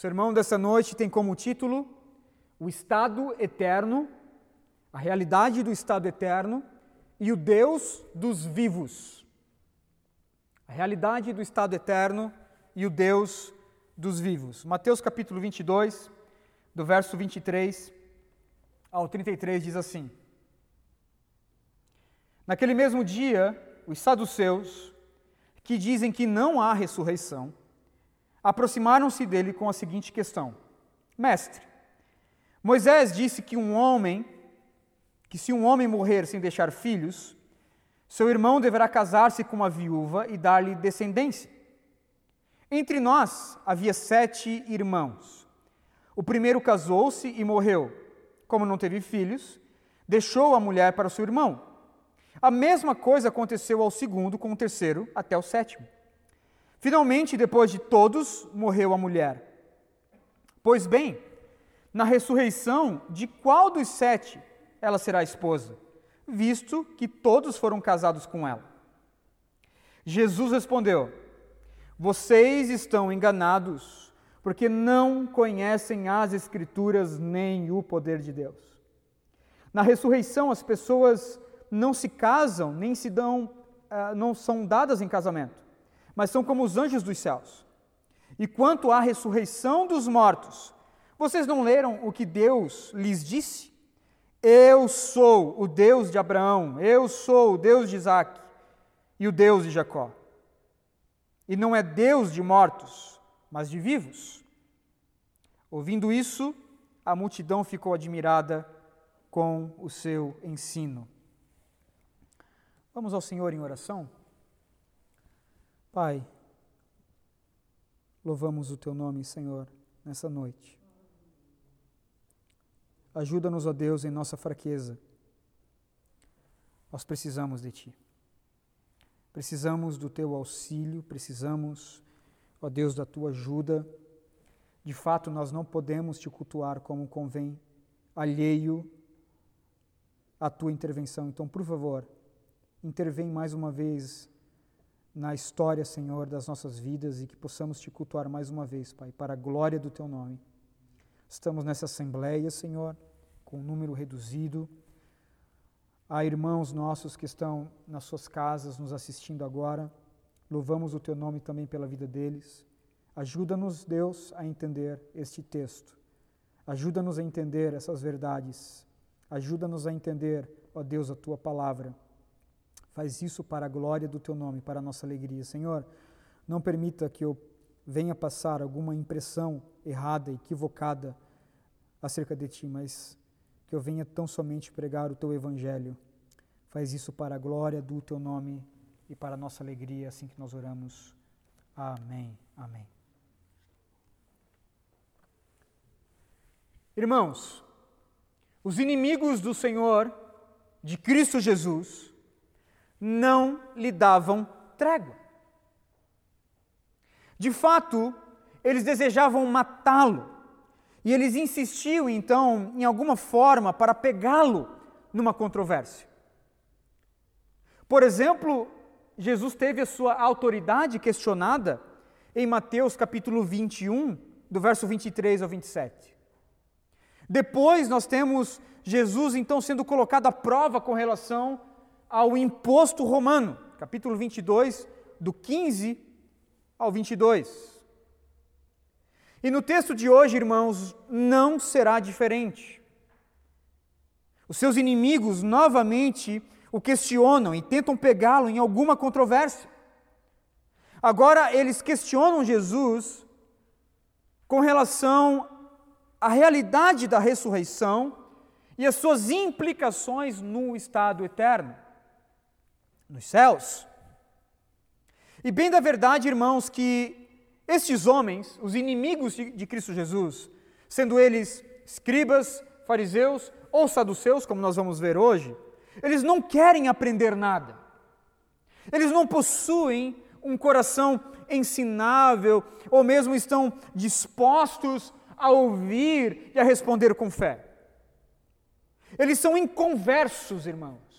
sermão dessa noite tem como título O Estado Eterno, a realidade do Estado Eterno e o Deus dos vivos. A realidade do Estado Eterno e o Deus dos vivos. Mateus capítulo 22, do verso 23 ao 33 diz assim: Naquele mesmo dia, os saduceus, que dizem que não há ressurreição, aproximaram-se dele com a seguinte questão: Mestre, Moisés disse que um homem, que se um homem morrer sem deixar filhos, seu irmão deverá casar-se com uma viúva e dar-lhe descendência. Entre nós havia sete irmãos. O primeiro casou-se e morreu. Como não teve filhos, deixou a mulher para seu irmão. A mesma coisa aconteceu ao segundo, com o terceiro, até o sétimo. Finalmente, depois de todos, morreu a mulher. Pois bem, na ressurreição, de qual dos sete ela será esposa, visto que todos foram casados com ela? Jesus respondeu: Vocês estão enganados, porque não conhecem as Escrituras nem o poder de Deus. Na ressurreição, as pessoas não se casam, nem se dão, ah, não são dadas em casamento mas são como os anjos dos céus. E quanto à ressurreição dos mortos, vocês não leram o que Deus lhes disse? Eu sou o Deus de Abraão, eu sou o Deus de Isaac e o Deus de Jacó. E não é Deus de mortos, mas de vivos. Ouvindo isso, a multidão ficou admirada com o seu ensino. Vamos ao Senhor em oração? Pai, louvamos o teu nome, Senhor, nessa noite. Ajuda-nos, ó Deus, em nossa fraqueza. Nós precisamos de Ti. Precisamos do Teu auxílio, precisamos, ó Deus, da Tua ajuda. De fato, nós não podemos Te cultuar como convém, alheio à Tua intervenção. Então, por favor, intervém mais uma vez na história, Senhor, das nossas vidas e que possamos te cultuar mais uma vez, Pai, para a glória do teu nome. Estamos nessa assembleia, Senhor, com um número reduzido. Há irmãos nossos que estão nas suas casas nos assistindo agora. Louvamos o teu nome também pela vida deles. Ajuda-nos, Deus, a entender este texto. Ajuda-nos a entender essas verdades. Ajuda-nos a entender, ó Deus, a tua palavra. Faz isso para a glória do teu nome, para a nossa alegria. Senhor, não permita que eu venha passar alguma impressão errada, equivocada acerca de ti, mas que eu venha tão somente pregar o teu evangelho. Faz isso para a glória do teu nome e para a nossa alegria, assim que nós oramos. Amém. Amém. Irmãos, os inimigos do Senhor, de Cristo Jesus, não lhe davam trégua. De fato, eles desejavam matá-lo e eles insistiam então em alguma forma para pegá-lo numa controvérsia. Por exemplo, Jesus teve a sua autoridade questionada em Mateus capítulo 21, do verso 23 ao 27. Depois nós temos Jesus então sendo colocado à prova com relação ao imposto romano, capítulo 22, do 15 ao 22. E no texto de hoje, irmãos, não será diferente. Os seus inimigos novamente o questionam e tentam pegá-lo em alguma controvérsia. Agora eles questionam Jesus com relação à realidade da ressurreição e as suas implicações no estado eterno nos céus. E bem da verdade, irmãos, que estes homens, os inimigos de Cristo Jesus, sendo eles escribas, fariseus ou saduceus, como nós vamos ver hoje, eles não querem aprender nada. Eles não possuem um coração ensinável ou mesmo estão dispostos a ouvir e a responder com fé. Eles são inconversos, irmãos.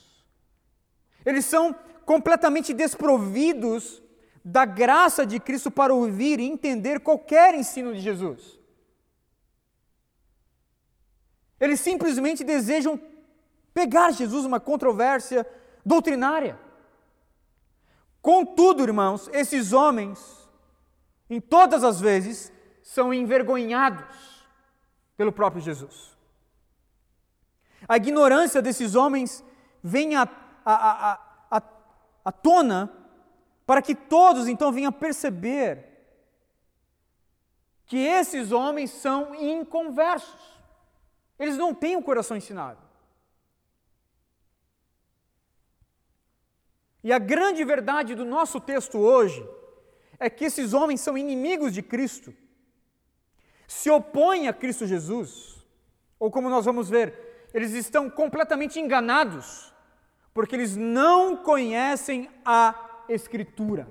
Eles são completamente desprovidos da graça de Cristo para ouvir e entender qualquer ensino de Jesus. Eles simplesmente desejam pegar Jesus numa controvérsia doutrinária. Contudo, irmãos, esses homens, em todas as vezes, são envergonhados pelo próprio Jesus. A ignorância desses homens vem à, à, à, à, tona para que todos então venham a perceber que esses homens são inconversos. Eles não têm o coração ensinado. E a grande verdade do nosso texto hoje é que esses homens são inimigos de Cristo, se opõem a Cristo Jesus, ou como nós vamos ver, eles estão completamente enganados, porque eles não conhecem a Escritura.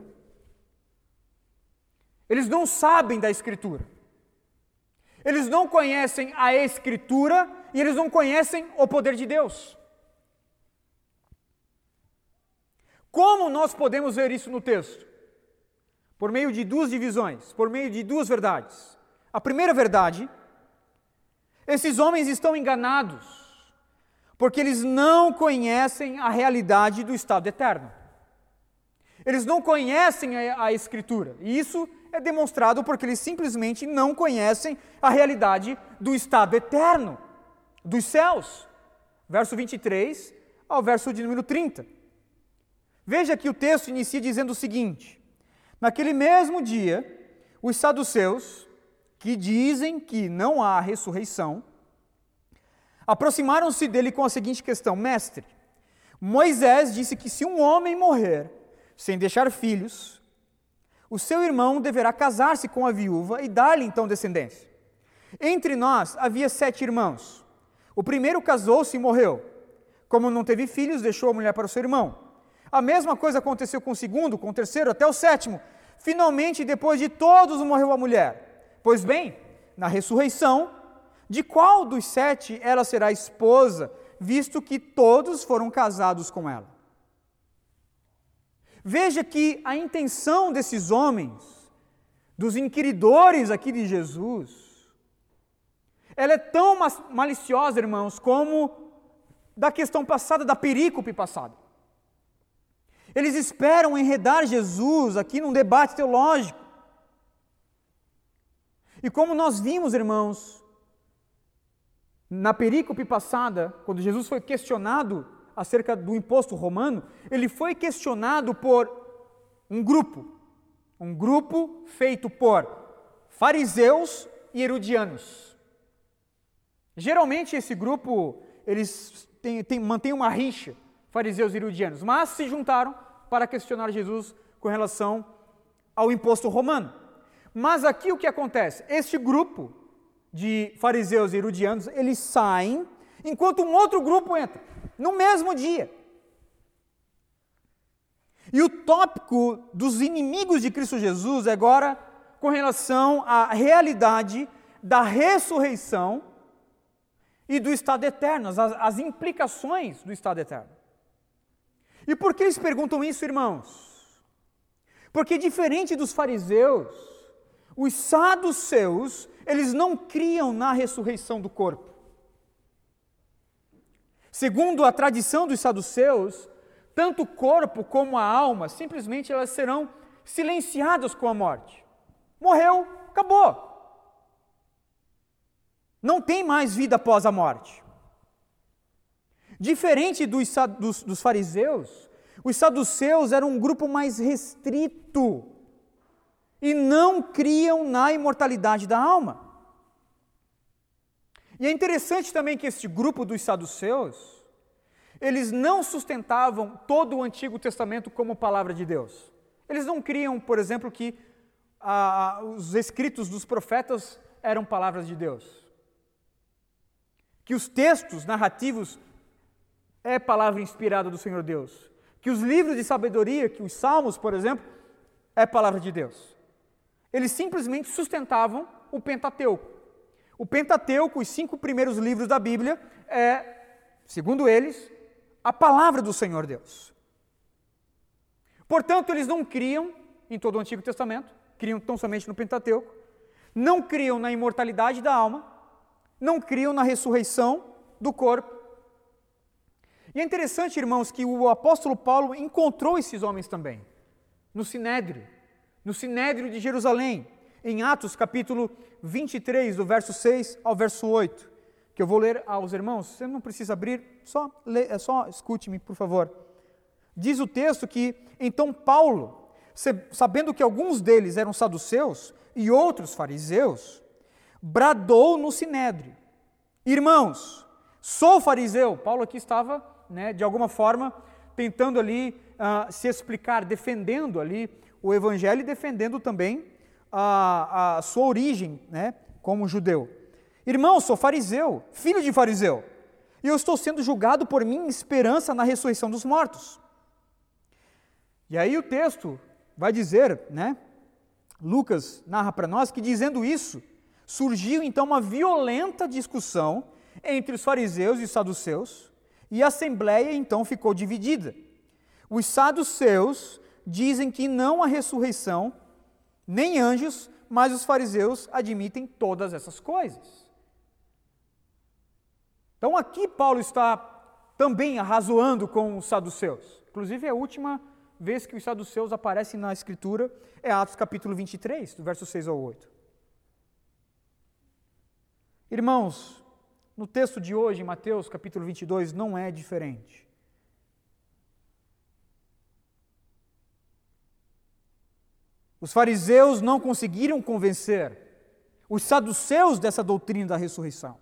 Eles não sabem da Escritura. Eles não conhecem a Escritura e eles não conhecem o poder de Deus. Como nós podemos ver isso no texto? Por meio de duas divisões, por meio de duas verdades. A primeira verdade, esses homens estão enganados, porque eles não conhecem a realidade do estado eterno. Eles não conhecem a, a Escritura, e isso é demonstrado porque eles simplesmente não conhecem a realidade do estado eterno, dos céus. Verso 23 ao verso de número 30. Veja que o texto inicia dizendo o seguinte: Naquele mesmo dia, os saduceus, que dizem que não há ressurreição, aproximaram-se dele com a seguinte questão: Mestre, Moisés disse que se um homem morrer sem deixar filhos, o seu irmão deverá casar-se com a viúva e dar-lhe então descendência. Entre nós havia sete irmãos. O primeiro casou-se e morreu. Como não teve filhos, deixou a mulher para o seu irmão. A mesma coisa aconteceu com o segundo, com o terceiro, até o sétimo. Finalmente, depois de todos, morreu a mulher. Pois bem, na ressurreição, de qual dos sete ela será esposa, visto que todos foram casados com ela? Veja que a intenção desses homens, dos inquiridores aqui de Jesus, ela é tão maliciosa, irmãos, como da questão passada, da perícope passada. Eles esperam enredar Jesus aqui num debate teológico. E como nós vimos, irmãos, na perícope passada, quando Jesus foi questionado acerca do imposto romano, ele foi questionado por um grupo, um grupo feito por fariseus e herodianos. Geralmente esse grupo, eles têm, têm, mantêm uma rixa, fariseus e herodianos, mas se juntaram para questionar Jesus com relação ao imposto romano. Mas aqui o que acontece? Este grupo de fariseus e herodianos, eles saem, enquanto um outro grupo entra, no mesmo dia. E o tópico dos inimigos de Cristo Jesus é agora com relação à realidade da ressurreição e do estado eterno, as, as implicações do estado eterno. E por que eles perguntam isso, irmãos? Porque diferente dos fariseus, os saduceus, eles não criam na ressurreição do corpo. Segundo a tradição dos saduceus, tanto o corpo como a alma, simplesmente elas serão silenciadas com a morte. Morreu, acabou. Não tem mais vida após a morte. Diferente dos, dos, dos fariseus, os saduceus eram um grupo mais restrito e não criam na imortalidade da alma. E é interessante também que este grupo dos saduceus, eles não sustentavam todo o Antigo Testamento como palavra de Deus. Eles não criam, por exemplo, que ah, os escritos dos profetas eram palavras de Deus. Que os textos narrativos é palavra inspirada do Senhor Deus. Que os livros de sabedoria, que os salmos, por exemplo, é palavra de Deus. Eles simplesmente sustentavam o Pentateuco. O Pentateuco, os cinco primeiros livros da Bíblia, é, segundo eles, a palavra do Senhor Deus. Portanto, eles não criam em todo o Antigo Testamento, criam tão somente no Pentateuco, não criam na imortalidade da alma não criam na ressurreição do corpo. E é interessante, irmãos, que o apóstolo Paulo encontrou esses homens também, no Sinédrio, no Sinédrio de Jerusalém, em Atos capítulo 23, do verso 6 ao verso 8, que eu vou ler aos irmãos. Você não precisa abrir, só, é só escute-me, por favor. Diz o texto que então Paulo, sabendo que alguns deles eram saduceus e outros fariseus, bradou no sinédrio: Irmãos, sou fariseu. Paulo aqui estava, né, de alguma forma, tentando ali uh, se explicar, defendendo ali o evangelho e defendendo também a, a sua origem, né, como judeu. Irmão, sou fariseu, filho de fariseu, e eu estou sendo julgado por minha esperança na ressurreição dos mortos. E aí o texto vai dizer, né? Lucas narra para nós que dizendo isso, surgiu então uma violenta discussão entre os fariseus e os saduceus, e a assembleia então ficou dividida. Os saduceus dizem que não há ressurreição, nem anjos, mas os fariseus admitem todas essas coisas. Então aqui Paulo está também arrazoando com os saduceus. Inclusive a última vez que os saduceus aparecem na Escritura é Atos capítulo 23, do verso 6 ao 8. Irmãos, no texto de hoje, em Mateus capítulo 22, não é diferente. Os fariseus não conseguiram convencer os saduceus dessa doutrina da ressurreição.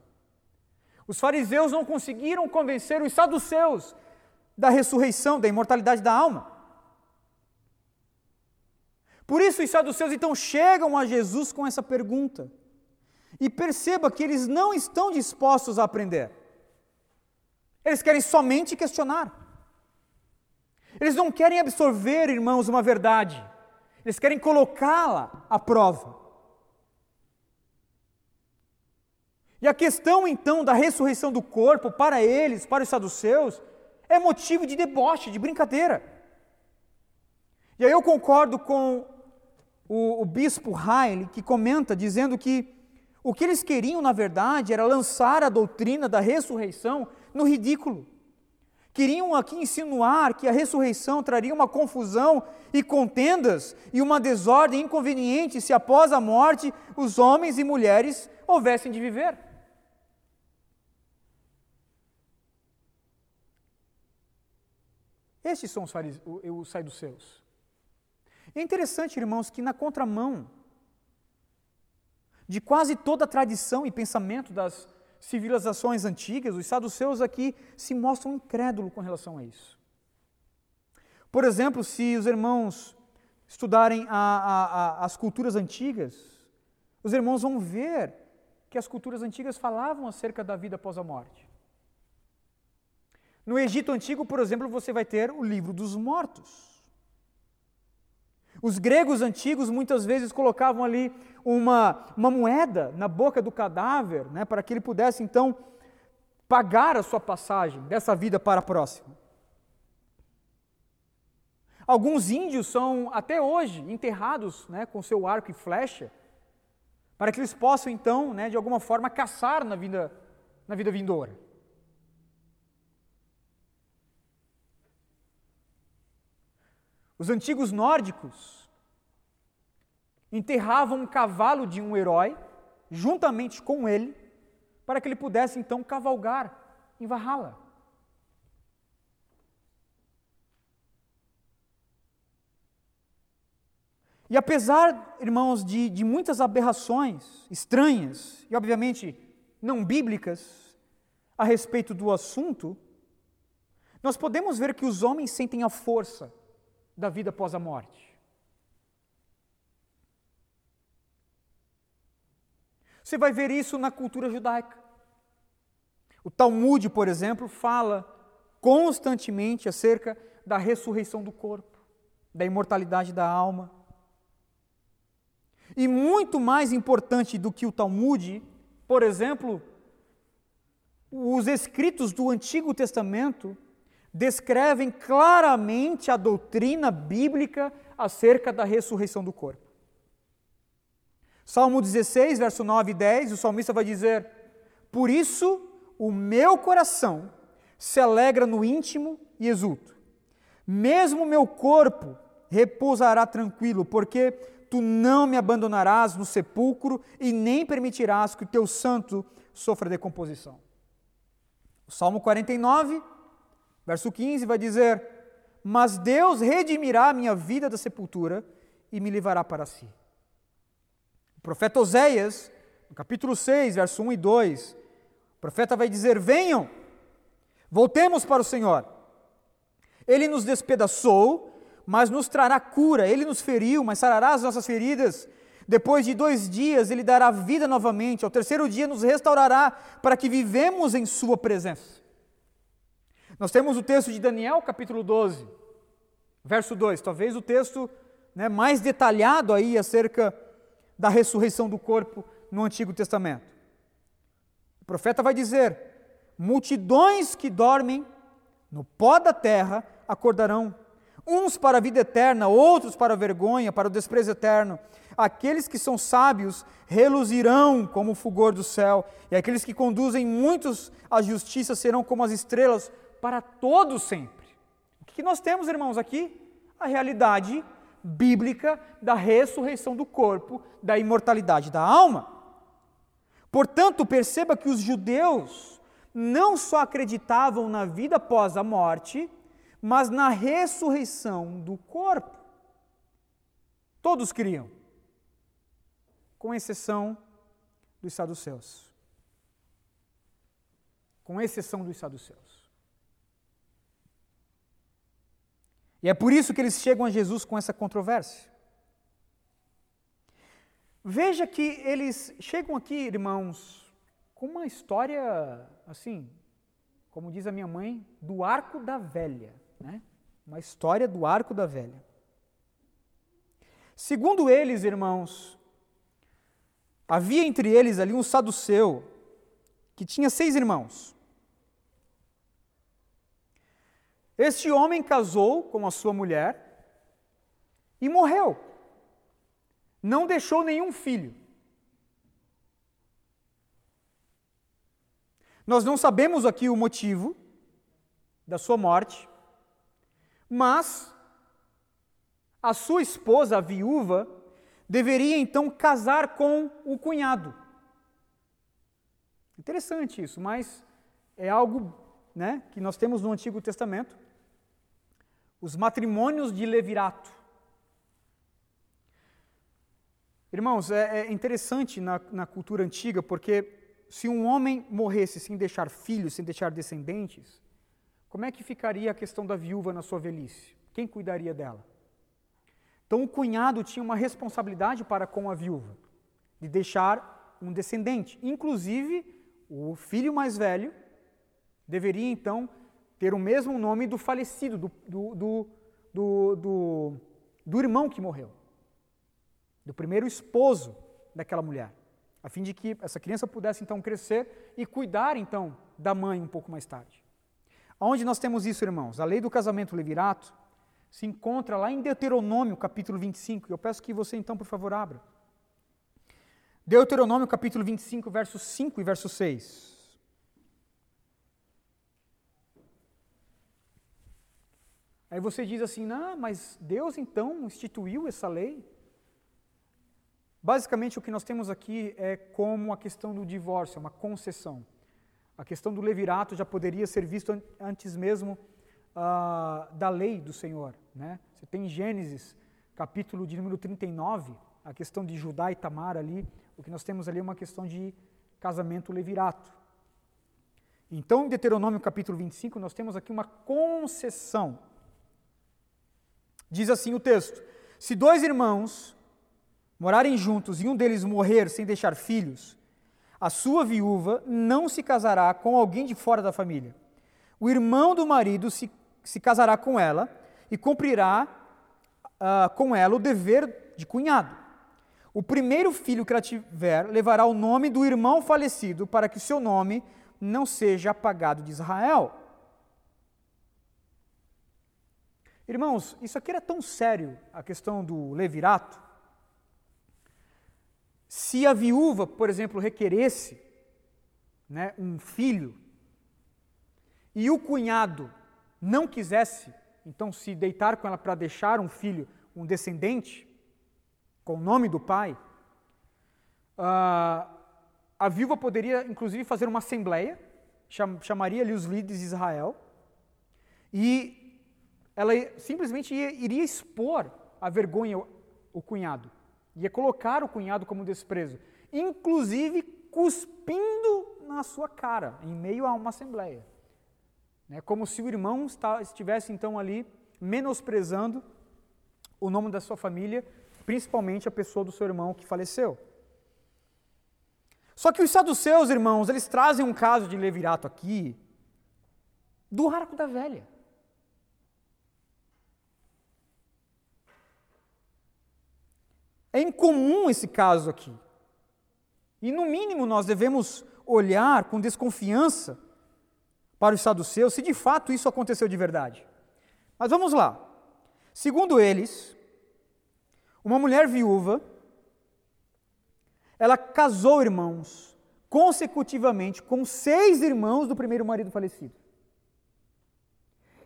Os fariseus não conseguiram convencer os saduceus da ressurreição, da imortalidade da alma. Por isso os saduceus então chegam a Jesus com essa pergunta. E perceba que eles não estão dispostos a aprender. Eles querem somente questionar. Eles não querem absorver, irmãos, uma verdade. Eles querem colocá-la à prova. E a questão então da ressurreição do corpo, para eles, para os saduceus, é motivo de deboche, de brincadeira. E aí eu concordo com o, o bispo Heil, que comenta dizendo que o que eles queriam, na verdade, era lançar a doutrina da ressurreição no ridículo. Queriam aqui insinuar que a ressurreição traria uma confusão e contendas e uma desordem inconveniente se após a morte os homens e mulheres houvessem de viver. Estes são os, os saduceus. É interessante, irmãos, que na contramão de quase toda a tradição e pensamento das civilizações antigas, os saduceus aqui se mostram incrédulos com relação a isso. Por exemplo, se os irmãos estudarem a, a, a, as culturas antigas, os irmãos vão ver que as culturas antigas falavam acerca da vida após a morte. No Egito Antigo, por exemplo, você vai ter o livro dos mortos. Os gregos antigos muitas vezes colocavam ali uma, uma moeda na boca do cadáver, né, para que ele pudesse então pagar a sua passagem dessa vida para a próxima. Alguns índios são até hoje enterrados né, com seu arco e flecha, para que eles possam então, né, de alguma forma, caçar na vida, na vida vindoura. Os antigos nórdicos enterravam um cavalo de um herói juntamente com ele, para que ele pudesse então cavalgar em Valhalla. E apesar, irmãos, de, de muitas aberrações estranhas e, obviamente, não bíblicas a respeito do assunto, nós podemos ver que os homens sentem a força da vida após a morte. Você vai ver isso na cultura judaica. O Talmud, por exemplo, fala constantemente acerca da ressurreição do corpo, da imortalidade da alma. E muito mais importante do que o Talmud, por exemplo, os escritos do Antigo Testamento descrevem claramente a doutrina bíblica acerca da ressurreição do corpo. Salmo 16, verso 9 e 10, o salmista vai dizer: Por isso, o meu coração se alegra no íntimo e exulto. Mesmo meu corpo repousará tranquilo, porque tu não me abandonarás no sepulcro e nem permitirás que o teu santo sofra decomposição. O Salmo 49, verso 15, vai dizer: Mas Deus redimirá a minha vida da sepultura e me levará para si. O profeta Oséias, no capítulo 6, verso 1 e 2, o profeta vai dizer: Venham, voltemos para o Senhor. Ele nos despedaçou, mas nos trará cura. Ele nos feriu, mas sarará as nossas feridas. Depois de dois dias, Ele dará vida novamente. Ao terceiro dia, nos restaurará para que vivemos em Sua presença. Nós temos o texto de Daniel, capítulo 12, verso 2. Talvez o texto né, mais detalhado aí acerca da ressurreição do corpo no Antigo Testamento. O profeta vai dizer: multidões que dormem no pó da terra acordarão, uns para a vida eterna, outros para a vergonha, para o desprezo eterno. Aqueles que são sábios reluzirão como o fulgor do céu, e aqueles que conduzem muitos à justiça serão como as estrelas para todos sempre. O que nós temos, irmãos, aqui? A realidade bíblica da ressurreição do corpo, da imortalidade da alma. Portanto, perceba que os judeus não só acreditavam na vida após a morte, mas na ressurreição do corpo. Todos criam, com exceção dos saduceus. Com exceção dos saduceus. E é por isso que eles chegam a Jesus com essa controvérsia. Veja que eles chegam aqui, irmãos, com uma história, assim, como diz a minha mãe, do arco da velha. Né? Uma história do arco da velha. Segundo eles, irmãos, havia entre eles ali um saduceu que tinha seis irmãos. Este homem casou com a sua mulher e morreu. Não deixou nenhum filho. Nós não sabemos aqui o motivo da sua morte, mas a sua esposa, a viúva, deveria então casar com o cunhado. Interessante isso, mas é algo né, que nós temos no Antigo Testamento os matrimônios de levirato. Irmãos, é, é interessante na, na cultura antiga, porque se um homem morresse sem deixar filhos, sem deixar descendentes, como é que ficaria a questão da viúva na sua velhice? Quem cuidaria dela? Então, o cunhado tinha uma responsabilidade para com a viúva, de deixar um descendente. Inclusive, o filho mais velho deveria então ter o mesmo nome do falecido, do, do, do, do, do irmão que morreu, do primeiro esposo daquela mulher, a fim de que essa criança pudesse então crescer e cuidar então da mãe um pouco mais tarde. Onde nós temos isso, irmãos? A lei do casamento levirato se encontra lá em Deuteronômio, capítulo 25. Eu peço que você então, por favor, abra. Deuteronômio, capítulo 25, versos 5 e verso 6. Aí você diz assim: não, mas Deus então instituiu essa lei? Basicamente, o que nós temos aqui é como a questão do divórcio, uma concessão. A questão do levirato já poderia ser visto antes mesmo uh, da lei do Senhor. Né? Você tem Gênesis, capítulo de número 39, a questão de Judá e Tamar ali. O que nós temos ali é uma questão de casamento levirato. Então, em Deuteronômio capítulo 25, nós temos aqui uma concessão Diz assim o texto: Se dois irmãos morarem juntos e um deles morrer sem deixar filhos, a sua viúva não se casará com alguém de fora da família. O irmão do marido se, se casará com ela e cumprirá uh, com ela o dever de cunhado. O primeiro filho que ela tiver levará o nome do irmão falecido para que seu nome não seja apagado de Israel. Irmãos, isso aqui era tão sério, a questão do levirato. Se a viúva, por exemplo, requeresse né, um filho e o cunhado não quisesse, então, se deitar com ela para deixar um filho, um descendente, com o nome do pai, uh, a viúva poderia, inclusive, fazer uma assembleia, cham chamaria ali os líderes de Israel, e ela simplesmente ia, iria expor a vergonha o cunhado, ia colocar o cunhado como desprezo, inclusive cuspindo na sua cara, em meio a uma assembleia. Né? Como se o irmão estivesse então ali menosprezando o nome da sua família, principalmente a pessoa do seu irmão que faleceu. Só que os saduceus, irmãos, eles trazem um caso de levirato aqui do arco da velha. É incomum esse caso aqui. E no mínimo nós devemos olhar com desconfiança para os saduceus se de fato isso aconteceu de verdade. Mas vamos lá. Segundo eles, uma mulher viúva, ela casou irmãos consecutivamente com seis irmãos do primeiro marido falecido.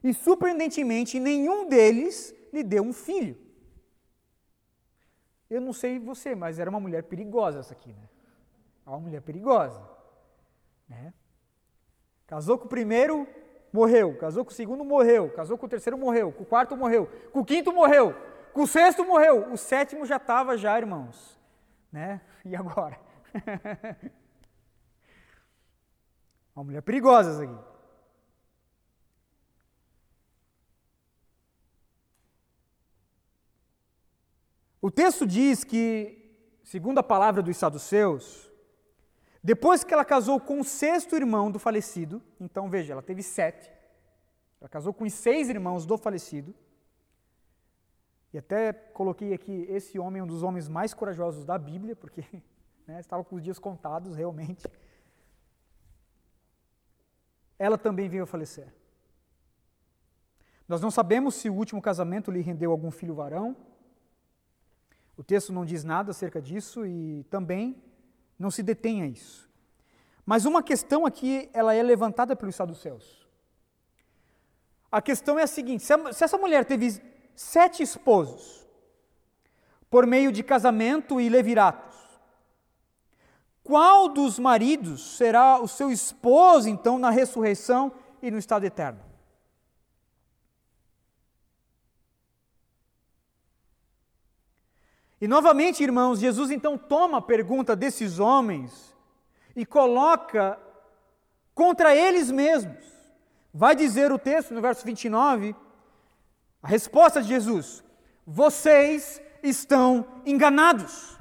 E surpreendentemente, nenhum deles lhe deu um filho. Eu não sei você, mas era uma mulher perigosa essa aqui, né? Uma mulher perigosa. Né? Casou com o primeiro, morreu. Casou com o segundo, morreu. Casou com o terceiro, morreu. Com o quarto, morreu. Com o quinto, morreu. Com o sexto, morreu. O sétimo já estava, já, irmãos. Né? E agora? Uma mulher perigosa essa aqui. O texto diz que, segundo a palavra dos saduceus, depois que ela casou com o sexto irmão do falecido, então veja, ela teve sete. Ela casou com os seis irmãos do falecido. E até coloquei aqui: esse homem é um dos homens mais corajosos da Bíblia, porque né, estava com os dias contados realmente. Ela também veio a falecer. Nós não sabemos se o último casamento lhe rendeu algum filho varão. O texto não diz nada acerca disso e também não se detenha isso. Mas uma questão aqui, ela é levantada pelos saduceus. A questão é a seguinte: se essa mulher teve sete esposos, por meio de casamento e leviratos, qual dos maridos será o seu esposo, então, na ressurreição e no estado eterno? E novamente, irmãos, Jesus então toma a pergunta desses homens e coloca contra eles mesmos. Vai dizer o texto no verso 29, a resposta de Jesus: Vocês estão enganados.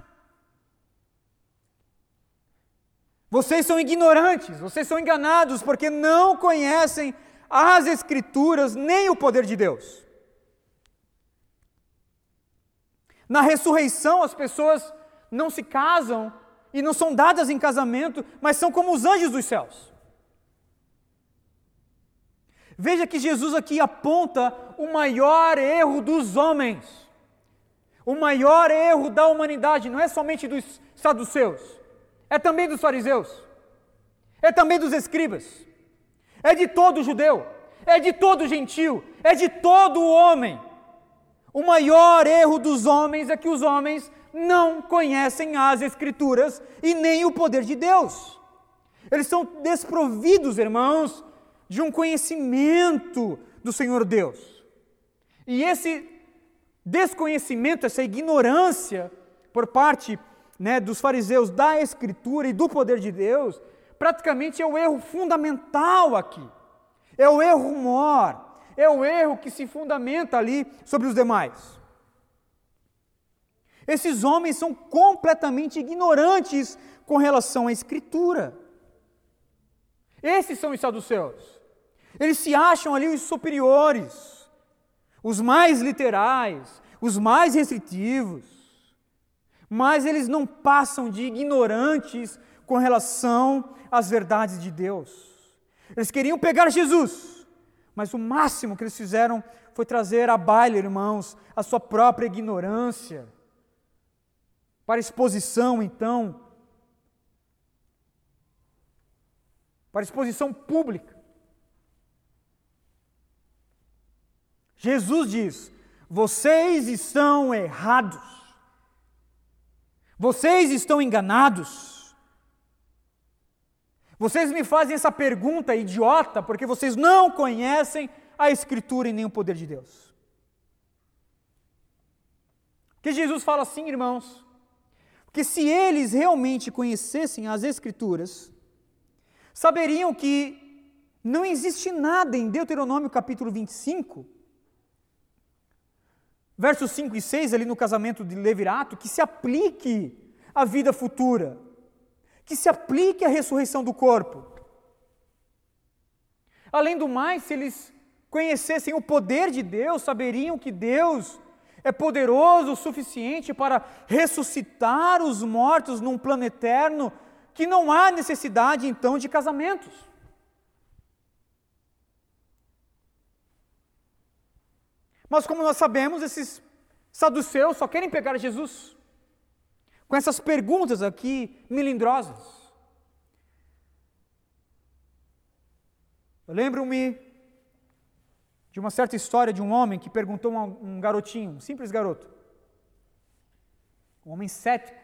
Vocês são ignorantes, vocês são enganados porque não conhecem as Escrituras nem o poder de Deus. Na ressurreição, as pessoas não se casam e não são dadas em casamento, mas são como os anjos dos céus. Veja que Jesus aqui aponta o maior erro dos homens, o maior erro da humanidade, não é somente dos saduceus, é também dos fariseus, é também dos escribas, é de todo judeu, é de todo gentil, é de todo homem. O maior erro dos homens é que os homens não conhecem as Escrituras e nem o poder de Deus. Eles são desprovidos, irmãos, de um conhecimento do Senhor Deus. E esse desconhecimento, essa ignorância por parte né, dos fariseus da Escritura e do poder de Deus, praticamente é o erro fundamental aqui. É o erro maior é o erro que se fundamenta ali sobre os demais. Esses homens são completamente ignorantes com relação à Escritura. Esses são os saduceus. Eles se acham ali os superiores, os mais literais, os mais restritivos, mas eles não passam de ignorantes com relação às verdades de Deus. Eles queriam pegar Jesus mas o máximo que eles fizeram foi trazer à baile, irmãos, a sua própria ignorância. Para exposição, então. para exposição pública. Jesus diz: vocês estão errados, vocês estão enganados. Vocês me fazem essa pergunta idiota porque vocês não conhecem a Escritura e nem o poder de Deus. Que Jesus fala assim, irmãos, que se eles realmente conhecessem as Escrituras, saberiam que não existe nada em Deuteronômio capítulo 25, versos 5 e 6, ali no casamento de Levirato, que se aplique à vida futura, que se aplique à ressurreição do corpo. Além do mais, se eles conhecessem o poder de Deus, saberiam que Deus é poderoso o suficiente para ressuscitar os mortos num plano eterno que não há necessidade então de casamentos. Mas como nós sabemos, esses saduceus só querem pegar Jesus com essas perguntas aqui melindrosas. Eu lembro-me de uma certa história de um homem que perguntou a um garotinho, um simples garoto, um homem cético,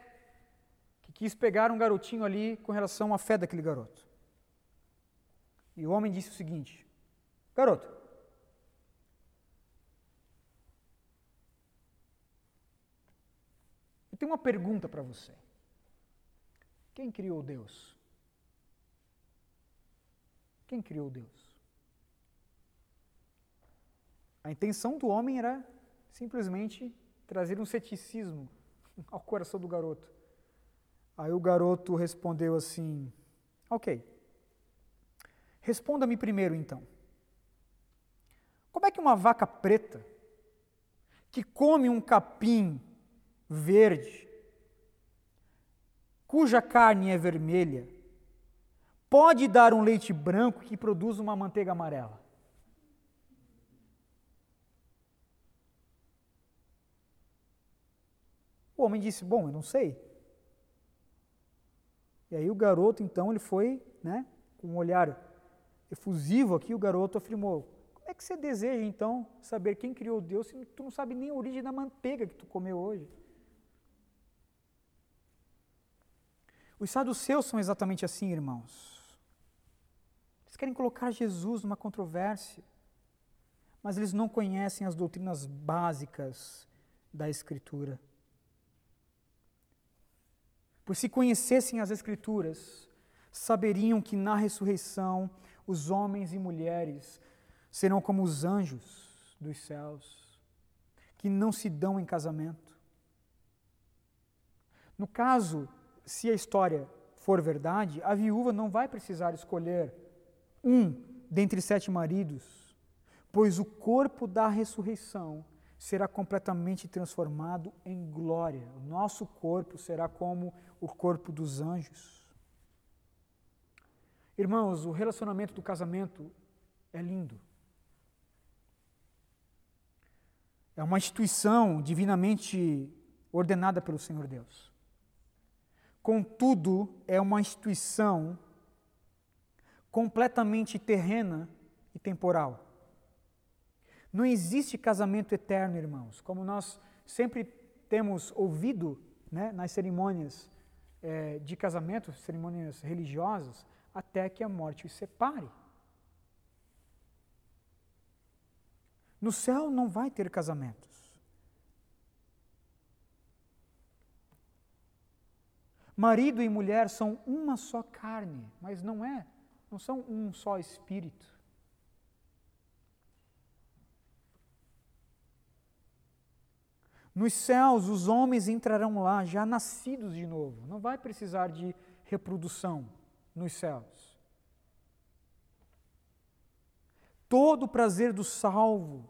quis pegar um garotinho ali com relação à fé daquele garoto. E o homem disse o seguinte: Garoto, eu tenho uma pergunta para você. Quem criou Deus? Quem criou Deus? A intenção do homem era simplesmente trazer um ceticismo ao coração do garoto. Aí o garoto respondeu assim: Ok, responda-me primeiro então. Como é que uma vaca preta, que come um capim verde, cuja carne é vermelha, pode dar um leite branco que produz uma manteiga amarela? O homem disse: Bom, eu não sei. E aí o garoto, então, ele foi, né, com um olhar efusivo aqui, o garoto afirmou: Como é que você deseja, então, saber quem criou Deus se tu não sabe nem a origem da manteiga que tu comeu hoje? Os saduceus são exatamente assim, irmãos. Eles querem colocar Jesus numa controvérsia, mas eles não conhecem as doutrinas básicas da Escritura. Pois se conhecessem as Escrituras, saberiam que na ressurreição os homens e mulheres serão como os anjos dos céus, que não se dão em casamento. No caso, se a história for verdade, a viúva não vai precisar escolher um dentre sete maridos, pois o corpo da ressurreição será completamente transformado em glória. O nosso corpo será como o corpo dos anjos. Irmãos, o relacionamento do casamento é lindo. É uma instituição divinamente ordenada pelo Senhor Deus. Contudo, é uma instituição completamente terrena e temporal. Não existe casamento eterno, irmãos, como nós sempre temos ouvido né, nas cerimônias é, de casamento, cerimônias religiosas, até que a morte os separe. No céu não vai ter casamentos. Marido e mulher são uma só carne, mas não é, não são um só espírito. Nos céus, os homens entrarão lá já nascidos de novo. Não vai precisar de reprodução nos céus. Todo o prazer do salvo,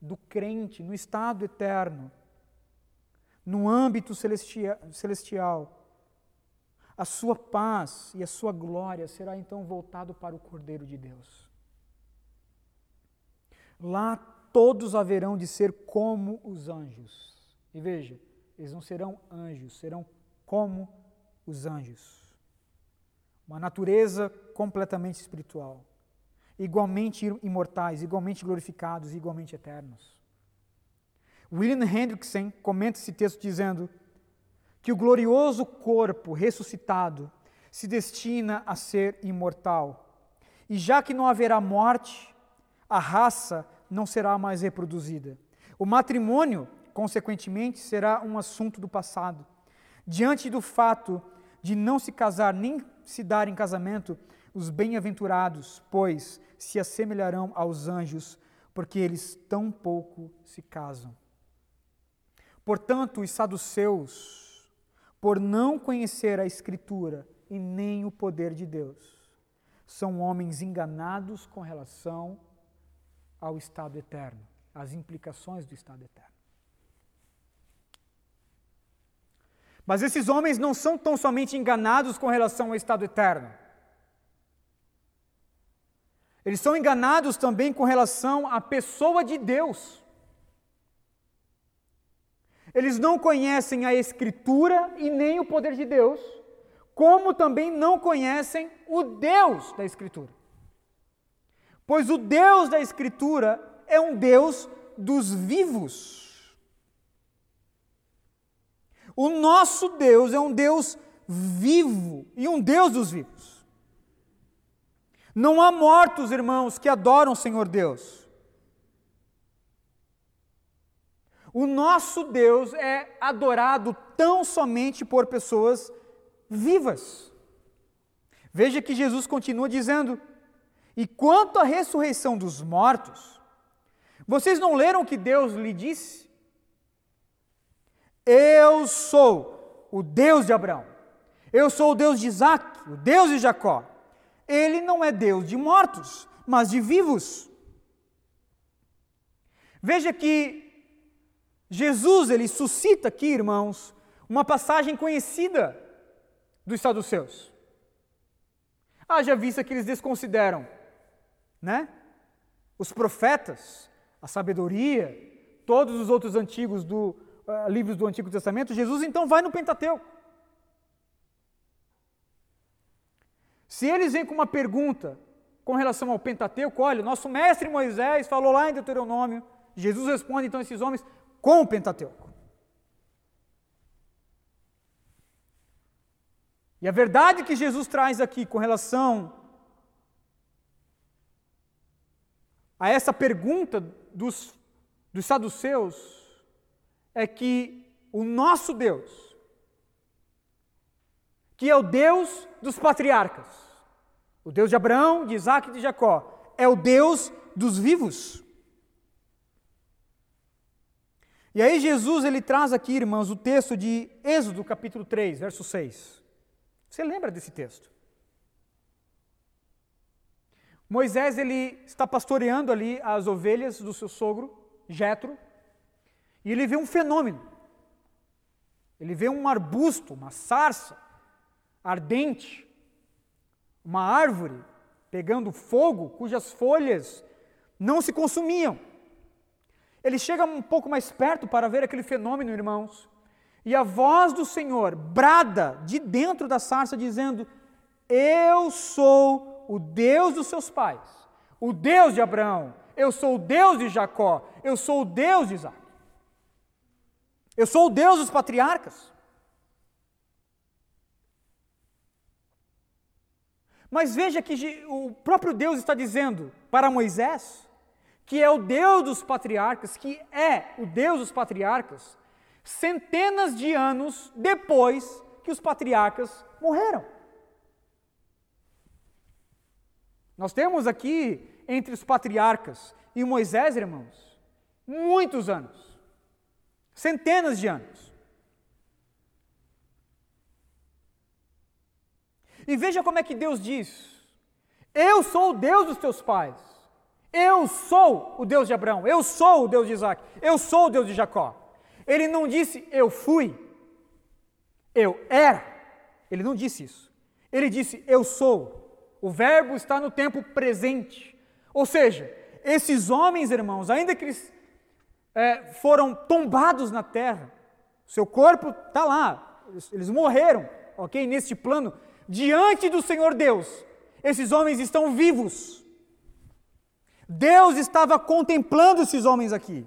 do crente, no estado eterno, no âmbito celestial, a sua paz e a sua glória será então voltado para o Cordeiro de Deus. Lá todos haverão de ser como os anjos. E veja, eles não serão anjos, serão como os anjos. uma natureza completamente espiritual, igualmente imortais, igualmente glorificados, igualmente eternos. William Hendrickson comenta esse texto dizendo que o glorioso corpo ressuscitado se destina a ser imortal. E já que não haverá morte, a raça não será mais reproduzida. O matrimônio, consequentemente, será um assunto do passado. Diante do fato de não se casar nem se dar em casamento, os bem-aventurados, pois se assemelharão aos anjos, porque eles tão pouco se casam. Portanto, os saduceus, por não conhecer a Escritura e nem o poder de Deus, são homens enganados com relação ao estado eterno, às implicações do estado eterno. Mas esses homens não são tão somente enganados com relação ao estado eterno. Eles são enganados também com relação à pessoa de Deus. Eles não conhecem a Escritura e nem o poder de Deus, como também não conhecem o Deus da Escritura. Pois o Deus da Escritura é um Deus dos vivos. O nosso Deus é um Deus vivo e um Deus dos vivos. Não há mortos, irmãos, que adoram o Senhor Deus. O nosso Deus é adorado tão somente por pessoas vivas. Veja que Jesus continua dizendo: E quanto à ressurreição dos mortos, vocês não leram o que Deus lhe disse? Eu sou o Deus de Abraão, eu sou o Deus de Isaac, o Deus de Jacó. Ele não é Deus de mortos, mas de vivos. Veja que Jesus, ele suscita aqui, irmãos, uma passagem conhecida dos saduceus. Haja vista que eles desconsideram, né? Os profetas, a sabedoria, todos os outros antigos do, uh, livros do Antigo Testamento, Jesus então vai no Pentateuco. Se eles vêm com uma pergunta com relação ao Pentateuco, olha, nosso mestre Moisés falou lá em Deuteronômio, Jesus responde então a esses homens: com o Pentateuco. E a verdade que Jesus traz aqui com relação a essa pergunta dos, dos saduceus é que o nosso Deus, que é o Deus dos patriarcas, o Deus de Abraão, de Isaac e de Jacó, é o Deus dos vivos. E aí Jesus ele traz aqui, irmãos, o texto de Êxodo capítulo 3, verso 6. Você lembra desse texto? Moisés ele está pastoreando ali as ovelhas do seu sogro, Jetro, e ele vê um fenômeno. Ele vê um arbusto, uma sarça ardente, uma árvore pegando fogo, cujas folhas não se consumiam. Ele chega um pouco mais perto para ver aquele fenômeno, irmãos, e a voz do Senhor brada de dentro da sarça, dizendo: Eu sou o Deus dos seus pais, o Deus de Abraão, eu sou o Deus de Jacó, eu sou o Deus de Isaac, eu sou o Deus dos patriarcas. Mas veja que o próprio Deus está dizendo para Moisés que é o Deus dos patriarcas, que é o Deus dos patriarcas, centenas de anos depois que os patriarcas morreram. Nós temos aqui entre os patriarcas e Moisés, irmãos, muitos anos, centenas de anos. E veja como é que Deus diz: Eu sou o Deus dos teus pais. Eu sou o Deus de Abraão, eu sou o Deus de Isaac, eu sou o Deus de Jacó. Ele não disse eu fui, eu era. Ele não disse isso. Ele disse eu sou. O verbo está no tempo presente. Ou seja, esses homens, irmãos, ainda que eles é, foram tombados na terra, seu corpo está lá, eles, eles morreram, ok? Neste plano, diante do Senhor Deus, esses homens estão vivos. Deus estava contemplando esses homens aqui.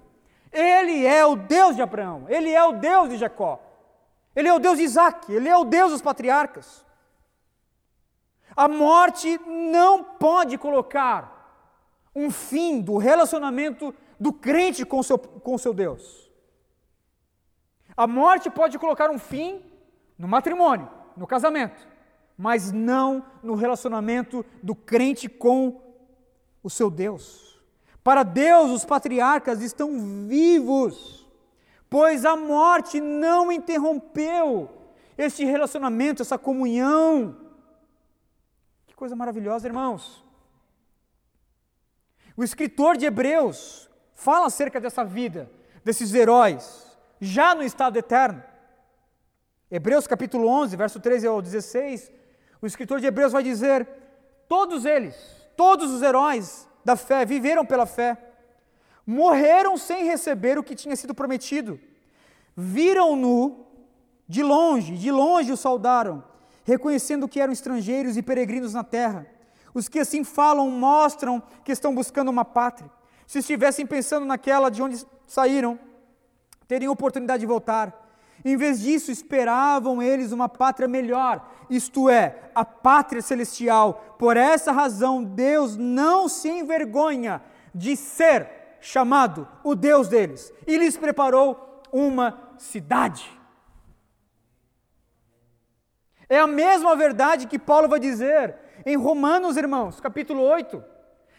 Ele é o Deus de Abraão, ele é o Deus de Jacó, ele é o Deus de Isaac, ele é o Deus dos patriarcas. A morte não pode colocar um fim do relacionamento do crente com seu, com seu Deus. A morte pode colocar um fim no matrimônio, no casamento, mas não no relacionamento do crente com o seu Deus. Para Deus, os patriarcas estão vivos, pois a morte não interrompeu este relacionamento, essa comunhão. Que coisa maravilhosa, irmãos. O escritor de Hebreus fala acerca dessa vida, desses heróis, já no estado eterno. Hebreus capítulo 11, verso 13 ao 16, o escritor de Hebreus vai dizer: todos eles, todos os heróis da fé, viveram pela fé, morreram sem receber o que tinha sido prometido, viram-no de longe, de longe o saudaram, reconhecendo que eram estrangeiros e peregrinos na terra. Os que assim falam mostram que estão buscando uma pátria. Se estivessem pensando naquela de onde saíram, teriam oportunidade de voltar. Em vez disso, esperavam eles uma pátria melhor, isto é, a pátria celestial. Por essa razão, Deus não se envergonha de ser chamado o Deus deles e lhes preparou uma cidade. É a mesma verdade que Paulo vai dizer em Romanos, irmãos, capítulo 8,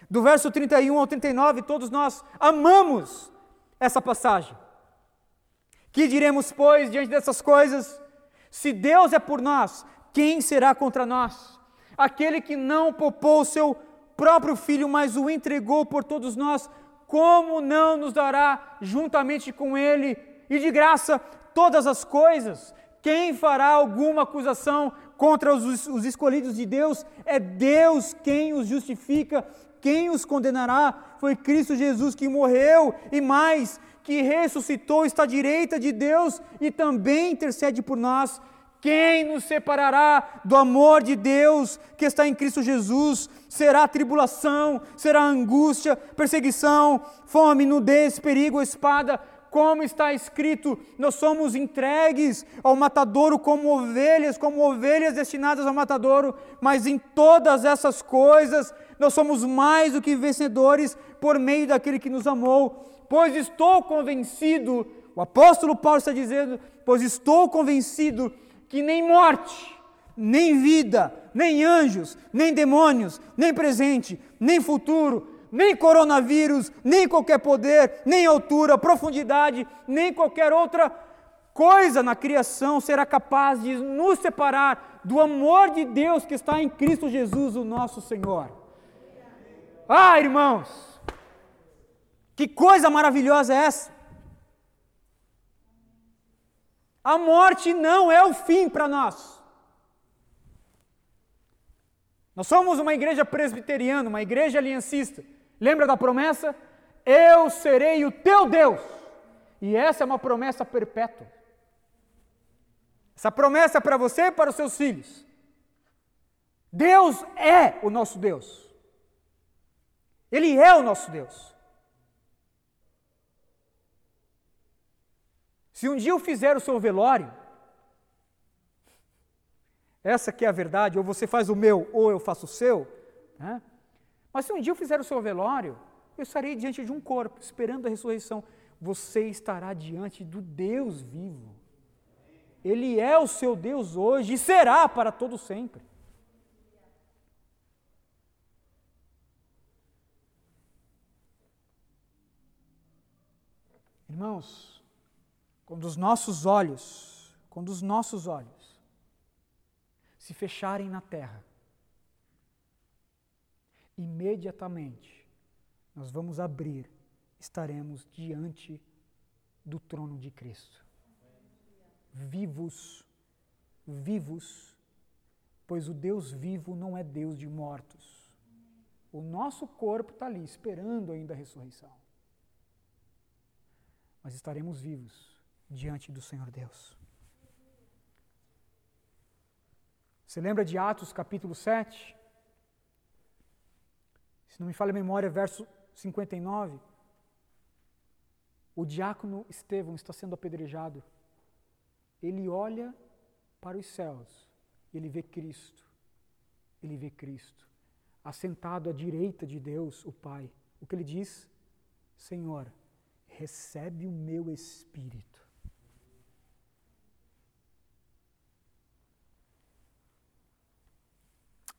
do verso 31 ao 39, todos nós amamos essa passagem. Que diremos, pois, diante dessas coisas? Se Deus é por nós, quem será contra nós? Aquele que não poupou o seu próprio filho, mas o entregou por todos nós, como não nos dará juntamente com ele e de graça todas as coisas? Quem fará alguma acusação contra os, os, escolhidos de Deus? É Deus quem os justifica. Quem os condenará? Foi Cristo Jesus que morreu e mais, que ressuscitou, está à direita de Deus e também intercede por nós. Quem nos separará do amor de Deus que está em Cristo Jesus? Será tribulação, será angústia, perseguição, fome, nudez, perigo, espada. Como está escrito, nós somos entregues ao matadouro como ovelhas, como ovelhas destinadas ao matadouro, mas em todas essas coisas nós somos mais do que vencedores por meio daquele que nos amou pois estou convencido, o apóstolo Paulo está dizendo, pois estou convencido que nem morte, nem vida, nem anjos, nem demônios, nem presente, nem futuro, nem coronavírus, nem qualquer poder, nem altura, profundidade, nem qualquer outra coisa na criação será capaz de nos separar do amor de Deus que está em Cristo Jesus, o nosso Senhor. Ah, irmãos, que coisa maravilhosa é essa? A morte não é o fim para nós. Nós somos uma igreja presbiteriana, uma igreja aliancista. Lembra da promessa? Eu serei o teu Deus. E essa é uma promessa perpétua. Essa promessa é para você e para os seus filhos. Deus é o nosso Deus. Ele é o nosso Deus. Se um dia eu fizer o seu velório, essa que é a verdade, ou você faz o meu, ou eu faço o seu, né? mas se um dia eu fizer o seu velório, eu estarei diante de um corpo, esperando a ressurreição. Você estará diante do Deus vivo. Ele é o seu Deus hoje e será para todo sempre. Irmãos, quando os nossos olhos, quando os nossos olhos se fecharem na terra, imediatamente nós vamos abrir, estaremos diante do trono de Cristo. Vivos, vivos, pois o Deus vivo não é Deus de mortos. O nosso corpo está ali, esperando ainda a ressurreição. Mas estaremos vivos diante do Senhor Deus. Você lembra de Atos capítulo 7? Se não me falha a memória, verso 59. O diácono Estevão está sendo apedrejado. Ele olha para os céus e ele vê Cristo. Ele vê Cristo assentado à direita de Deus, o Pai. O que ele diz? Senhor, recebe o meu espírito.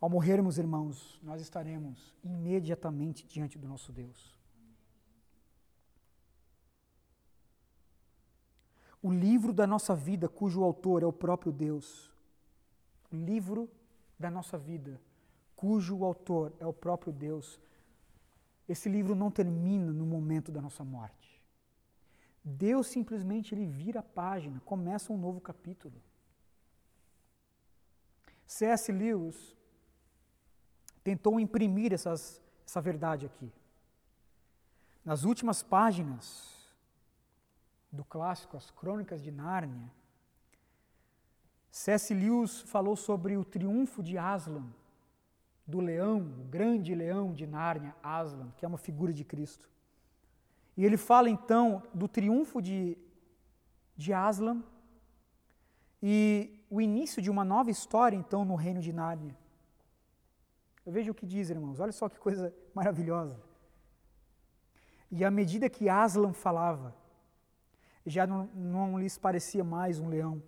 Ao morrermos, irmãos, nós estaremos imediatamente diante do nosso Deus. O livro da nossa vida, cujo autor é o próprio Deus. O livro da nossa vida, cujo autor é o próprio Deus. Esse livro não termina no momento da nossa morte. Deus simplesmente ele vira a página, começa um novo capítulo. C.S. Lewis tentou imprimir essas, essa verdade aqui. Nas últimas páginas do clássico As Crônicas de Nárnia, C.S. Lewis falou sobre o triunfo de Aslan, do leão, o grande leão de Nárnia, Aslan, que é uma figura de Cristo. E ele fala então do triunfo de, de Aslan e o início de uma nova história então no reino de Nárnia. Eu vejo o que diz, irmãos, olha só que coisa maravilhosa. E à medida que Aslan falava, já não, não lhes parecia mais um leão.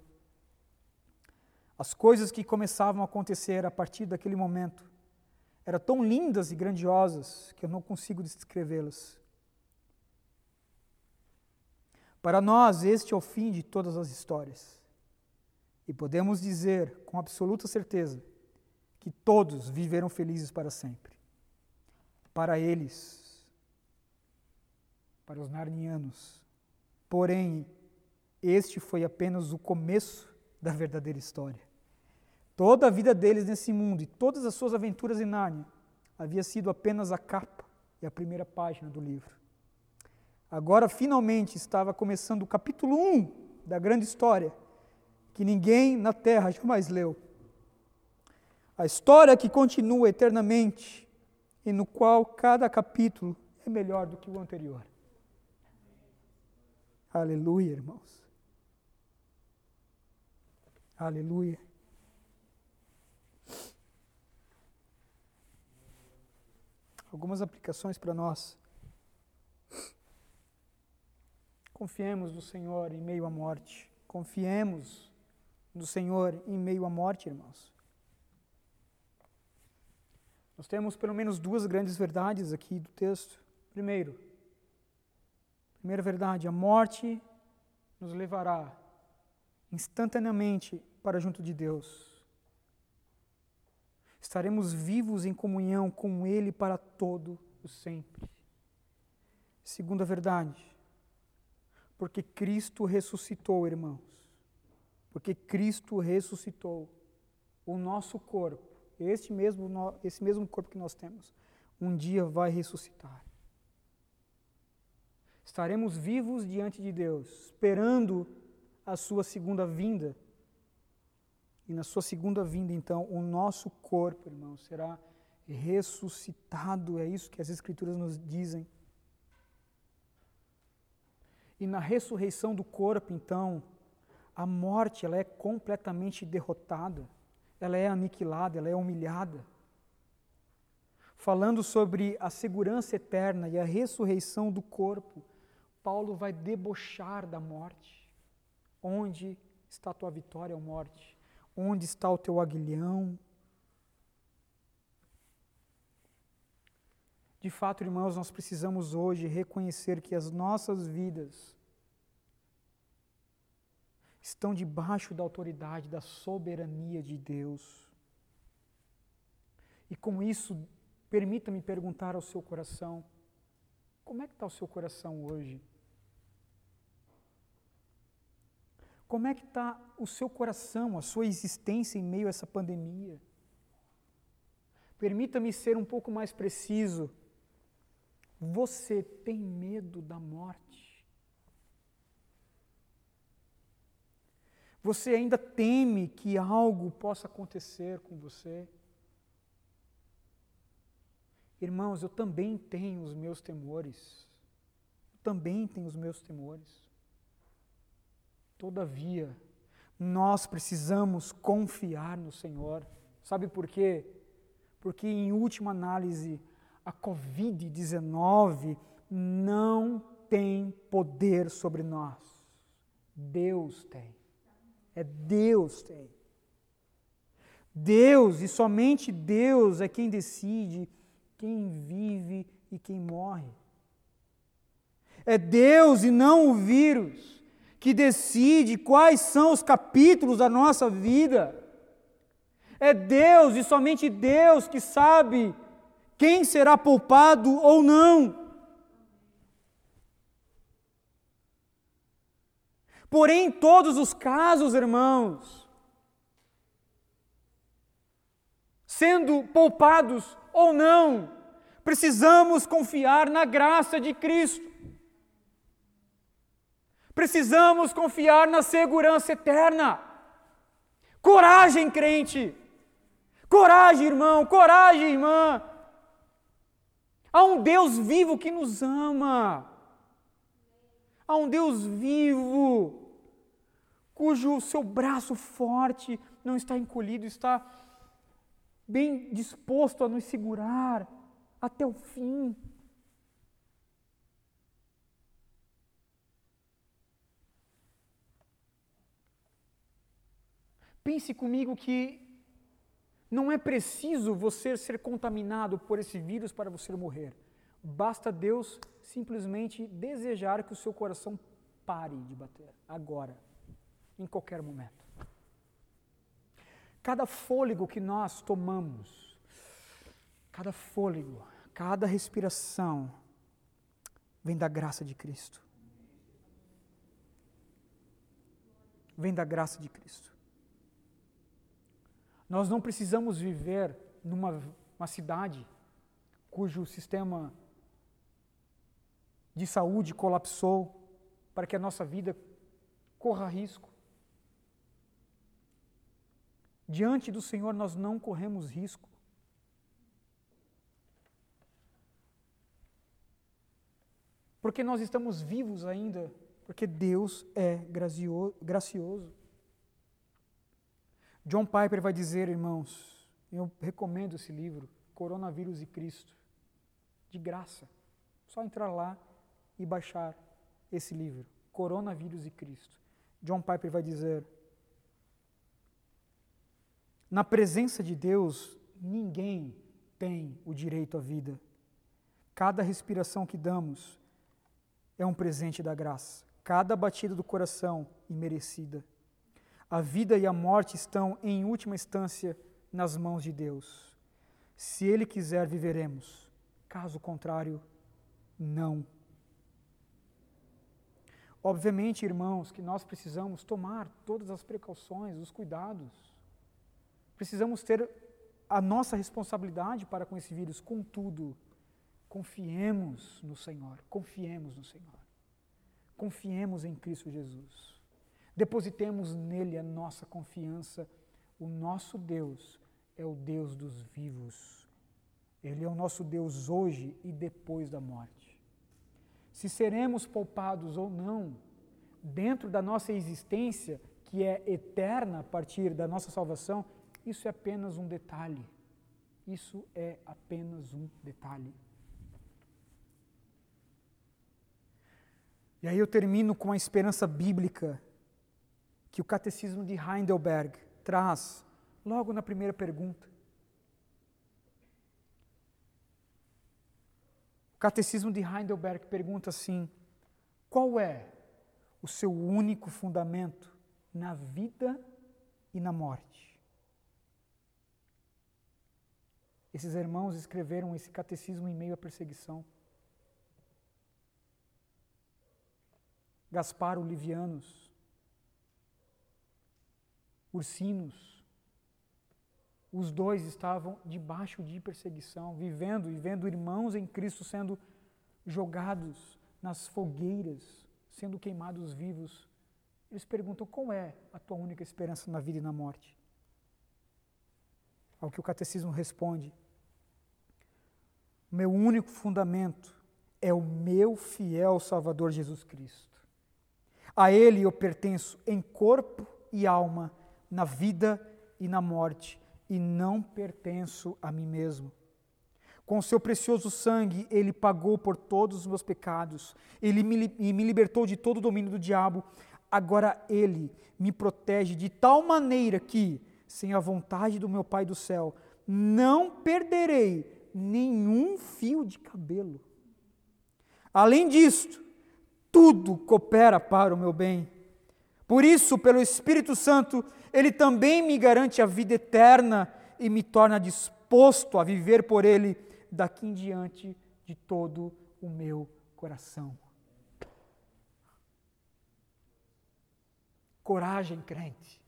As coisas que começavam a acontecer a partir daquele momento eram tão lindas e grandiosas que eu não consigo descrevê-las. Para nós, este é o fim de todas as histórias. E podemos dizer com absoluta certeza que todos viveram felizes para sempre. Para eles, para os narnianos. Porém, este foi apenas o começo da verdadeira história. Toda a vida deles nesse mundo e todas as suas aventuras em Nárnia havia sido apenas a capa e a primeira página do livro. Agora, finalmente, estava começando o capítulo 1 da grande história, que ninguém na terra jamais leu. A história que continua eternamente e no qual cada capítulo é melhor do que o anterior. Aleluia, irmãos. Aleluia. Algumas aplicações para nós. Confiemos no Senhor em meio à morte. Confiemos no Senhor em meio à morte, irmãos. Nós temos pelo menos duas grandes verdades aqui do texto. Primeiro, primeira verdade, a morte nos levará instantaneamente para junto de Deus. Estaremos vivos em comunhão com Ele para todo o sempre. Segunda verdade, porque Cristo ressuscitou, irmãos. Porque Cristo ressuscitou. O nosso corpo, este mesmo, esse mesmo corpo que nós temos, um dia vai ressuscitar. Estaremos vivos diante de Deus, esperando a sua segunda vinda. E na sua segunda vinda, então, o nosso corpo, irmãos, será ressuscitado. É isso que as Escrituras nos dizem. E na ressurreição do corpo, então, a morte ela é completamente derrotada, ela é aniquilada, ela é humilhada. Falando sobre a segurança eterna e a ressurreição do corpo, Paulo vai debochar da morte. Onde está a tua vitória, morte? Onde está o teu aguilhão? De fato, irmãos, nós precisamos hoje reconhecer que as nossas vidas estão debaixo da autoridade, da soberania de Deus. E com isso, permita-me perguntar ao seu coração: como é que está o seu coração hoje? Como é que está o seu coração, a sua existência em meio a essa pandemia? Permita-me ser um pouco mais preciso. Você tem medo da morte? Você ainda teme que algo possa acontecer com você? Irmãos, eu também tenho os meus temores. Eu também tenho os meus temores. Todavia, nós precisamos confiar no Senhor. Sabe por quê? Porque, em última análise, a Covid-19 não tem poder sobre nós. Deus tem. É Deus tem. Deus e somente Deus é quem decide quem vive e quem morre. É Deus e não o vírus que decide quais são os capítulos da nossa vida. É Deus e somente Deus que sabe quem será poupado ou não. Porém, em todos os casos, irmãos, sendo poupados ou não, precisamos confiar na graça de Cristo. Precisamos confiar na segurança eterna. Coragem, crente. Coragem, irmão. Coragem, irmã. Há um Deus vivo que nos ama. Há um Deus vivo cujo seu braço forte não está encolhido, está bem disposto a nos segurar até o fim. Pense comigo que não é preciso você ser contaminado por esse vírus para você morrer. Basta Deus simplesmente desejar que o seu coração pare de bater, agora, em qualquer momento. Cada fôlego que nós tomamos, cada fôlego, cada respiração, vem da graça de Cristo. Vem da graça de Cristo. Nós não precisamos viver numa uma cidade cujo sistema de saúde colapsou para que a nossa vida corra risco. Diante do Senhor nós não corremos risco. Porque nós estamos vivos ainda, porque Deus é gracioso. John Piper vai dizer, irmãos, eu recomendo esse livro, Coronavírus e Cristo, de graça. Só entrar lá e baixar esse livro, Coronavírus e Cristo. John Piper vai dizer: Na presença de Deus, ninguém tem o direito à vida. Cada respiração que damos é um presente da graça. Cada batida do coração imerecida. A vida e a morte estão, em última instância, nas mãos de Deus. Se Ele quiser, viveremos. Caso contrário, não. Obviamente, irmãos, que nós precisamos tomar todas as precauções, os cuidados. Precisamos ter a nossa responsabilidade para com esse vírus. Contudo, confiemos no Senhor, confiemos no Senhor. Confiemos em Cristo Jesus. Depositemos nele a nossa confiança. O nosso Deus é o Deus dos vivos. Ele é o nosso Deus hoje e depois da morte. Se seremos poupados ou não, dentro da nossa existência, que é eterna a partir da nossa salvação, isso é apenas um detalhe. Isso é apenas um detalhe. E aí eu termino com a esperança bíblica que o catecismo de Heidelberg traz logo na primeira pergunta. O catecismo de Heidelberg pergunta assim: qual é o seu único fundamento na vida e na morte? Esses irmãos escreveram esse catecismo em meio à perseguição. Gaspar Livianos ursinos. Os dois estavam debaixo de perseguição, vivendo e vendo irmãos em Cristo sendo jogados nas fogueiras, sendo queimados vivos. Eles perguntam qual é a tua única esperança na vida e na morte. Ao que o catecismo responde: meu único fundamento é o meu fiel Salvador Jesus Cristo. A Ele eu pertenço em corpo e alma, na vida e na morte, e não pertenço a mim mesmo. Com seu precioso sangue, Ele pagou por todos os meus pecados, Ele me, me libertou de todo o domínio do diabo. Agora Ele me protege de tal maneira que, sem a vontade do meu Pai do céu, não perderei nenhum fio de cabelo. Além disto, tudo coopera para o meu bem. Por isso, pelo Espírito Santo, ele também me garante a vida eterna e me torna disposto a viver por ele daqui em diante de todo o meu coração. Coragem, crente.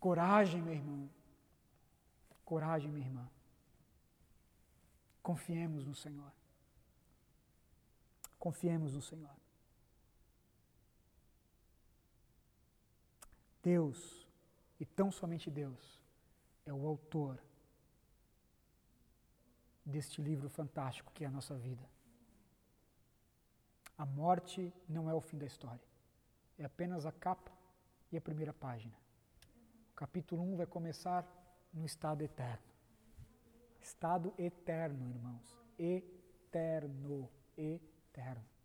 Coragem, meu irmão. Coragem, minha irmã. Confiemos no Senhor. Confiemos no Senhor. Deus, e tão somente Deus, é o autor deste livro fantástico que é a nossa vida. A morte não é o fim da história, é apenas a capa e a primeira página. O capítulo 1 vai começar no estado eterno. Estado eterno, irmãos. Eterno. Eterno.